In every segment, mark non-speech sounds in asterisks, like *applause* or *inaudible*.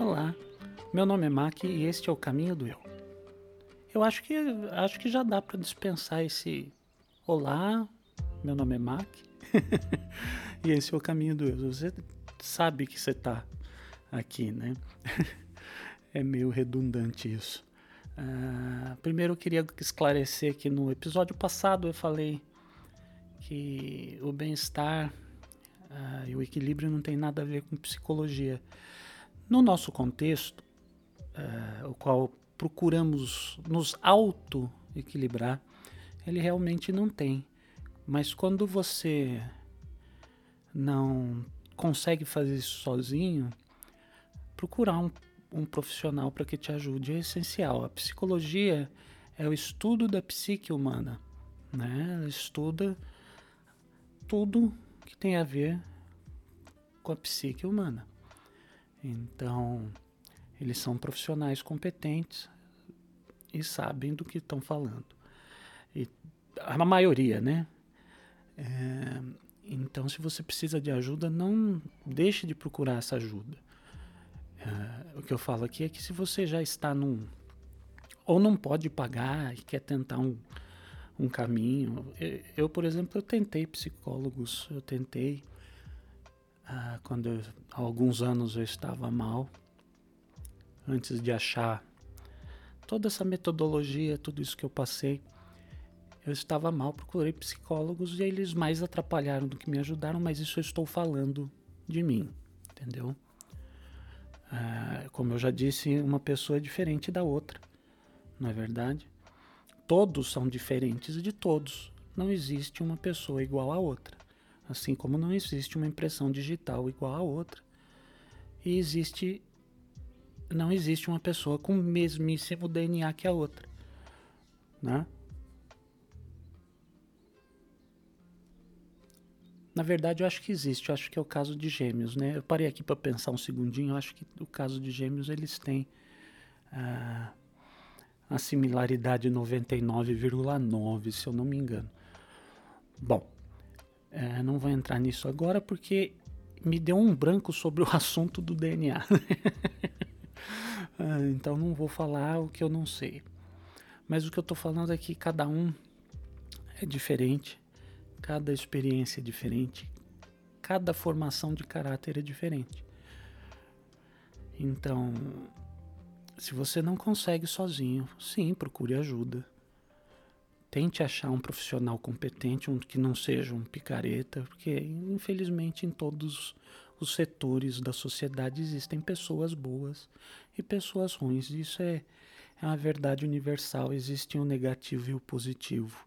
Olá, meu nome é Mac e este é o Caminho do Eu. Eu acho que acho que já dá para dispensar esse Olá, meu nome é Mac *laughs* e esse é o Caminho do Eu. Você sabe que você está aqui, né? *laughs* é meio redundante isso. Uh, primeiro eu queria esclarecer que no episódio passado eu falei que o bem-estar uh, e o equilíbrio não tem nada a ver com psicologia. No nosso contexto, uh, o qual procuramos nos auto-equilibrar, ele realmente não tem. Mas quando você não consegue fazer isso sozinho, procurar um, um profissional para que te ajude é essencial. A psicologia é o estudo da psique humana, né? Ela estuda tudo que tem a ver com a psique humana. Então, eles são profissionais competentes e sabem do que estão falando. E a maioria, né? É, então, se você precisa de ajuda, não deixe de procurar essa ajuda. É, o que eu falo aqui é que se você já está num. ou não pode pagar e quer tentar um, um caminho. Eu, por exemplo, eu tentei psicólogos, eu tentei ah, quando eu, há alguns anos eu estava mal, antes de achar toda essa metodologia, tudo isso que eu passei, eu estava mal, procurei psicólogos e eles mais atrapalharam do que me ajudaram, mas isso eu estou falando de mim, entendeu? Ah, como eu já disse, uma pessoa é diferente da outra, não é verdade? Todos são diferentes de todos. Não existe uma pessoa igual a outra. Assim como não existe uma impressão digital igual a outra. E existe. Não existe uma pessoa com o mesmíssimo DNA que a outra. Né? Na verdade, eu acho que existe. Eu acho que é o caso de gêmeos, né? Eu parei aqui para pensar um segundinho. Eu acho que o caso de gêmeos eles têm. Ah, a similaridade 99,9, se eu não me engano. Bom, é, não vou entrar nisso agora porque me deu um branco sobre o *laughs* assunto do DNA. *laughs* Ah, então não vou falar o que eu não sei. Mas o que eu estou falando é que cada um é diferente, cada experiência é diferente, cada formação de caráter é diferente. Então, se você não consegue sozinho, sim, procure ajuda. Tente achar um profissional competente, um que não seja um picareta, porque infelizmente em todos os setores da sociedade existem pessoas boas e pessoas ruins. Isso é, é uma verdade universal. Existe o negativo e o positivo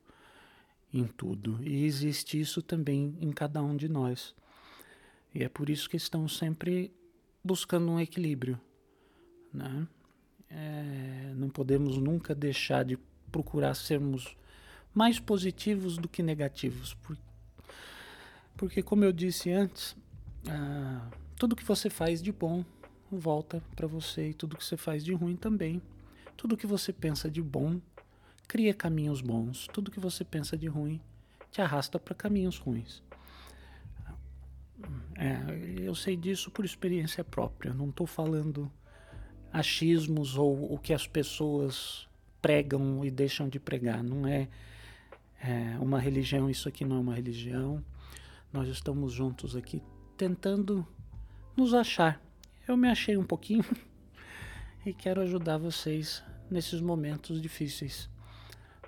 em tudo. E existe isso também em cada um de nós. E é por isso que estamos sempre buscando um equilíbrio. Né? é, não podemos nunca deixar de procurar sermos mais positivos do que negativos. Por, porque, como eu disse antes, ah, tudo que você faz de bom volta para você e tudo que você faz de ruim também. Tudo que você pensa de bom cria caminhos bons. Tudo que você pensa de ruim te arrasta para caminhos ruins. É, eu sei disso por experiência própria. Não estou falando achismos ou o que as pessoas pregam e deixam de pregar. Não é, é uma religião, isso aqui não é uma religião. Nós estamos juntos aqui tentando nos achar. Eu me achei um pouquinho *laughs* e quero ajudar vocês nesses momentos difíceis.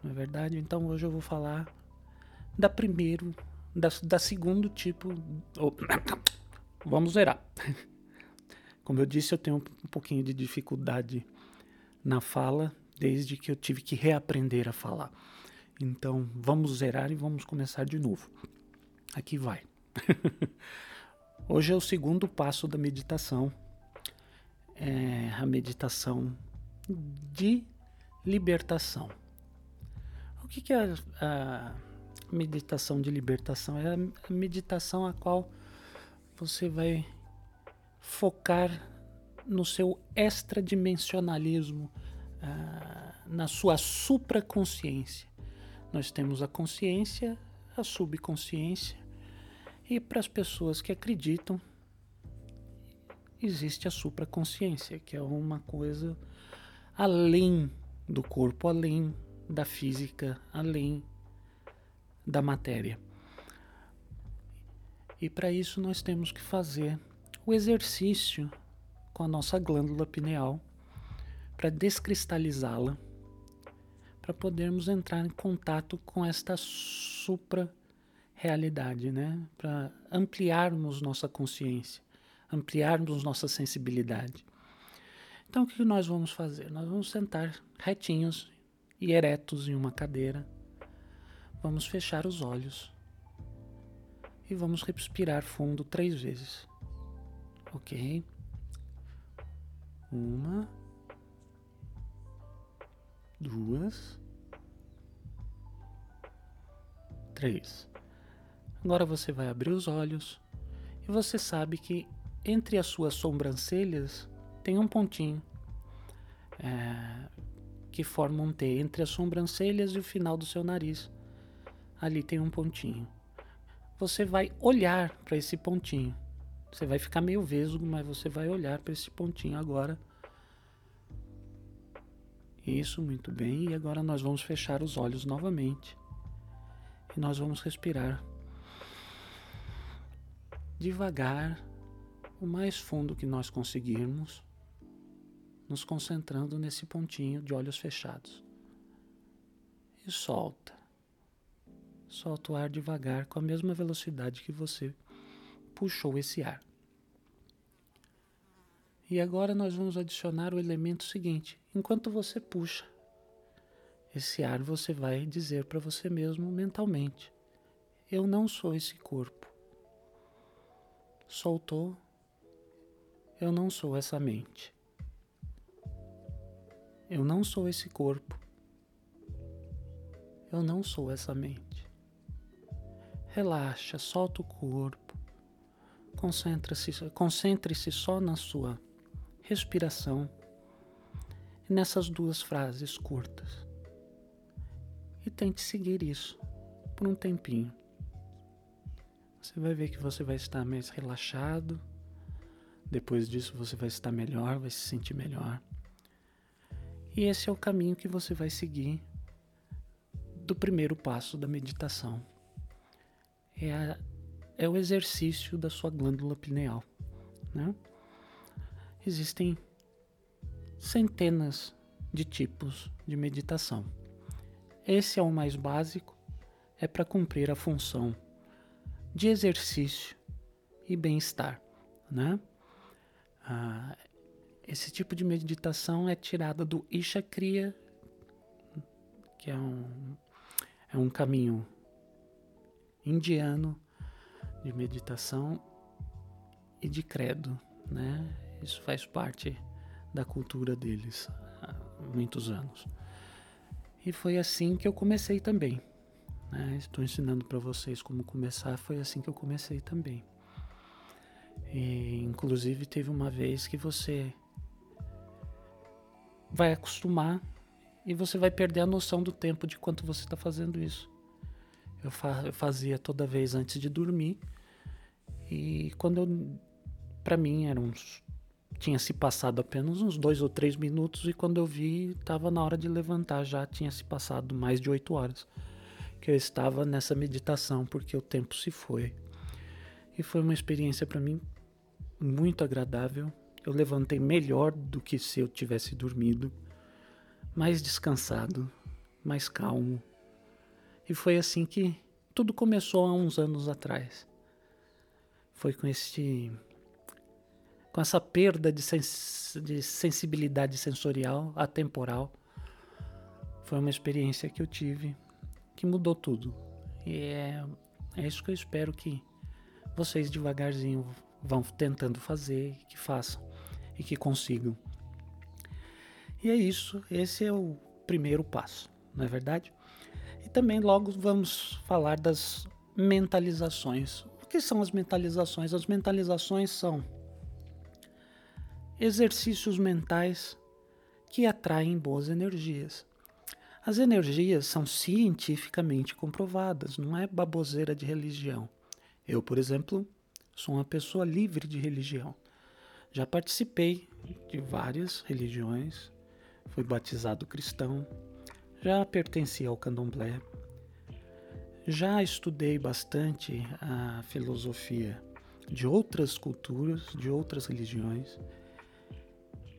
Não é verdade? Então hoje eu vou falar da primeiro, da, da segundo tipo. Oh, *coughs* vamos zerar. *laughs* Como eu disse, eu tenho um pouquinho de dificuldade na fala desde que eu tive que reaprender a falar. Então, vamos zerar e vamos começar de novo. Aqui vai. *laughs* Hoje é o segundo passo da meditação. É a meditação de libertação. O que, é a meditação de libertação? É a meditação a qual você vai focar no seu extradimensionalismo, uh, na sua supraconsciência. Nós temos a consciência, a subconsciência, e para as pessoas que acreditam, existe a supraconsciência, que é uma coisa além do corpo, além da física, além da matéria. E para isso nós temos que fazer o exercício com a nossa glândula pineal para descristalizá-la, para podermos entrar em contato com esta supra realidade, né? Para ampliarmos nossa consciência, ampliarmos nossa sensibilidade. Então o que nós vamos fazer? Nós vamos sentar retinhos e eretos em uma cadeira. Vamos fechar os olhos e vamos respirar fundo três vezes. Ok? Uma, duas, três. Agora você vai abrir os olhos e você sabe que entre as suas sobrancelhas tem um pontinho é, que forma um T entre as sobrancelhas e o final do seu nariz. Ali tem um pontinho. Você vai olhar para esse pontinho. Você vai ficar meio vesgo, mas você vai olhar para esse pontinho agora. Isso, muito bem. E agora nós vamos fechar os olhos novamente. E nós vamos respirar devagar, o mais fundo que nós conseguirmos, nos concentrando nesse pontinho de olhos fechados. E solta. Solta o ar devagar com a mesma velocidade que você puxou esse ar. E agora nós vamos adicionar o elemento seguinte: enquanto você puxa esse ar, você vai dizer para você mesmo mentalmente: Eu não sou esse corpo soltou, eu não sou essa mente. Eu não sou esse corpo. Eu não sou essa mente. Relaxa, solta o corpo. Concentre-se concentre só na sua respiração nessas duas frases curtas. E tente seguir isso por um tempinho. Você vai ver que você vai estar mais relaxado. Depois disso, você vai estar melhor, vai se sentir melhor. E esse é o caminho que você vai seguir do primeiro passo da meditação. É, a, é o exercício da sua glândula pineal. Né? Existem centenas de tipos de meditação. Esse é o mais básico, é para cumprir a função de exercício e bem-estar, né? Ah, esse tipo de meditação é tirada do Isha Kriya, que é um, é um caminho indiano de meditação e de credo, né? Isso faz parte da cultura deles há muitos anos. E foi assim que eu comecei também. Né? Estou ensinando para vocês como começar, foi assim que eu comecei também. E, inclusive teve uma vez que você vai acostumar e você vai perder a noção do tempo de quanto você está fazendo isso. Eu, fa eu, fazia toda vez antes de dormir e quando eu, para mim, eram uns tinha se passado apenas uns dois ou três minutos e quando eu vi estava na hora de levantar já tinha se passado mais de oito horas que eu estava nessa meditação, porque o tempo se foi. E foi uma experiência para mim muito agradável. Eu levantei melhor do que se eu tivesse dormido, mais descansado, mais calmo. E foi assim que tudo começou há uns anos atrás. Foi com este com essa perda de, sens de sensibilidade sensorial, atemporal. Foi uma experiência que eu tive que mudou tudo. E é, é isso que eu espero que vocês devagarzinho vão tentando fazer, que façam e que consigam. E é isso, esse é o primeiro passo, não é verdade? E também logo vamos falar das mentalizações. O que são as mentalizações? As mentalizações são exercícios mentais que atraem boas energias. As energias são cientificamente comprovadas, não é baboseira de religião. Eu, por exemplo, sou uma pessoa livre de religião. Já participei de várias religiões, fui batizado cristão, já pertenci ao candomblé, já estudei bastante a filosofia de outras culturas, de outras religiões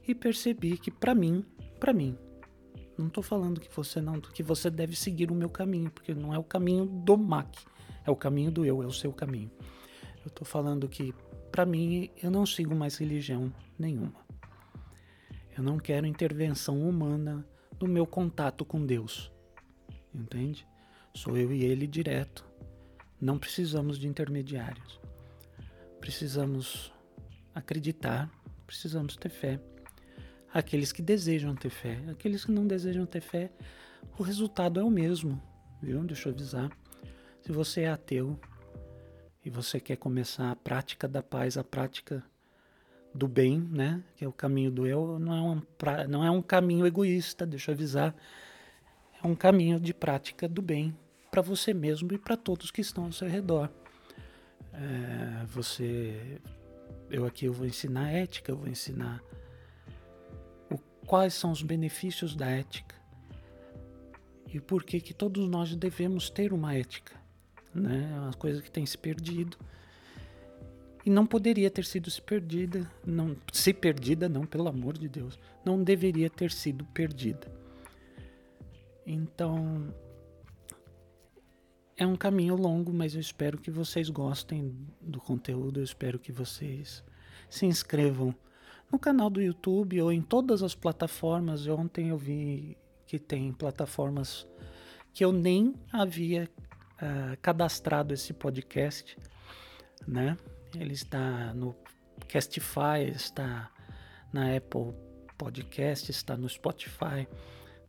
e percebi que para mim, para mim, não estou falando que você não, que você deve seguir o meu caminho, porque não é o caminho do MAC, é o caminho do eu, é o seu caminho. Eu estou falando que para mim eu não sigo mais religião nenhuma. Eu não quero intervenção humana no meu contato com Deus. Entende? Sou eu e ele direto. Não precisamos de intermediários. Precisamos acreditar, precisamos ter fé aqueles que desejam ter fé. Aqueles que não desejam ter fé, o resultado é o mesmo, viu? Deixa eu avisar. Se você é ateu e você quer começar a prática da paz, a prática do bem, né? Que é o caminho do eu, não é um, pra, não é um caminho egoísta, deixa eu avisar. É um caminho de prática do bem para você mesmo e para todos que estão ao seu redor. É, você, eu aqui eu vou ensinar ética, eu vou ensinar quais são os benefícios da ética e por que que todos nós devemos ter uma ética, né? É uma coisa que tem se perdido e não poderia ter sido se perdida, não se perdida não, pelo amor de Deus, não deveria ter sido perdida. Então é um caminho longo, mas eu espero que vocês gostem do conteúdo, eu espero que vocês se inscrevam no canal do YouTube ou em todas as plataformas. Ontem eu vi que tem plataformas que eu nem havia uh, cadastrado esse podcast, né? Ele está no Castify, está na Apple Podcast, está no Spotify.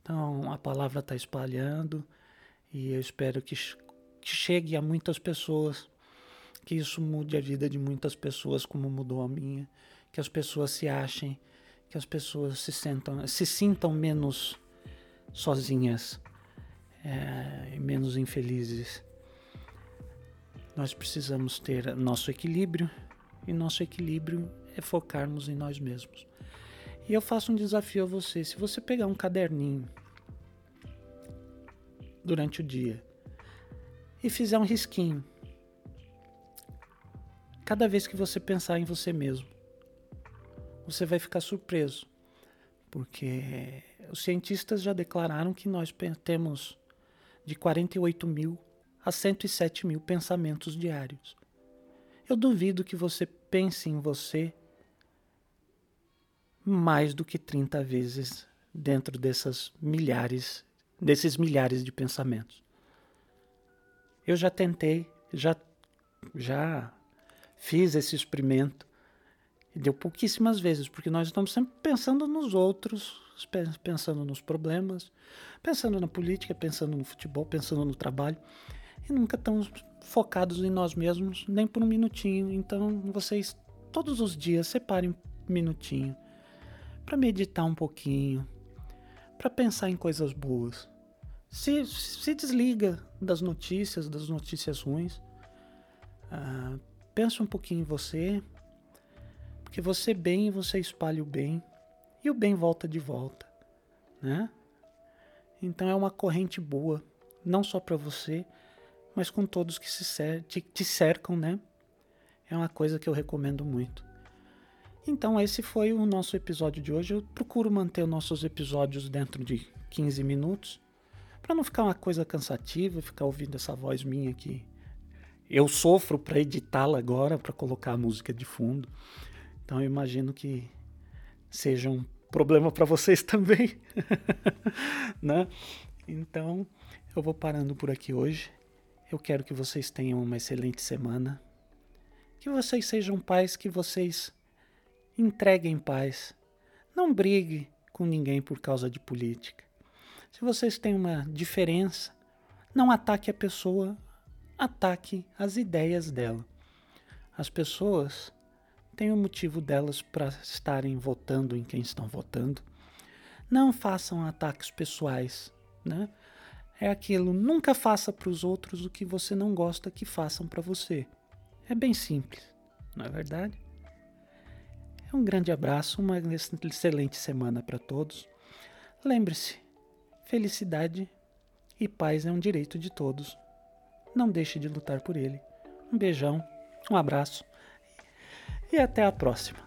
Então a palavra está espalhando e eu espero que, que chegue a muitas pessoas, que isso mude a vida de muitas pessoas como mudou a minha que as pessoas se achem, que as pessoas se, sentam, se sintam menos sozinhas é, e menos infelizes. Nós precisamos ter nosso equilíbrio e nosso equilíbrio é focarmos em nós mesmos. E eu faço um desafio a você: se você pegar um caderninho durante o dia e fizer um risquinho, cada vez que você pensar em você mesmo, você vai ficar surpreso, porque os cientistas já declararam que nós temos de 48 mil a 107 mil pensamentos diários. Eu duvido que você pense em você mais do que 30 vezes dentro dessas milhares, desses milhares de pensamentos. Eu já tentei, já já fiz esse experimento deu pouquíssimas vezes, porque nós estamos sempre pensando nos outros, pensando nos problemas, pensando na política, pensando no futebol, pensando no trabalho, e nunca estamos focados em nós mesmos, nem por um minutinho. Então, vocês, todos os dias, separem um minutinho para meditar um pouquinho, para pensar em coisas boas. Se, se desliga das notícias, das notícias ruins. Uh, pensa um pouquinho em você, porque você bem, você espalha o bem e o bem volta de volta, né? Então é uma corrente boa, não só para você, mas com todos que se cer te, te cercam, né? É uma coisa que eu recomendo muito. Então esse foi o nosso episódio de hoje. Eu procuro manter os nossos episódios dentro de 15 minutos, para não ficar uma coisa cansativa, ficar ouvindo essa voz minha aqui. Eu sofro para editá-la agora, para colocar a música de fundo. Então eu imagino que seja um problema para vocês *laughs* também, né? Então eu vou parando por aqui hoje. Eu quero que vocês tenham uma excelente semana. Que vocês sejam pais, que vocês entreguem paz. Não brigue com ninguém por causa de política. Se vocês têm uma diferença, não ataque a pessoa, ataque as ideias dela. As pessoas tem o motivo delas para estarem votando em quem estão votando. Não façam ataques pessoais, né? É aquilo, nunca faça para os outros o que você não gosta que façam para você. É bem simples, não é verdade? É Um grande abraço, uma excelente semana para todos. Lembre-se, felicidade e paz é um direito de todos. Não deixe de lutar por ele. Um beijão, um abraço e até a próxima.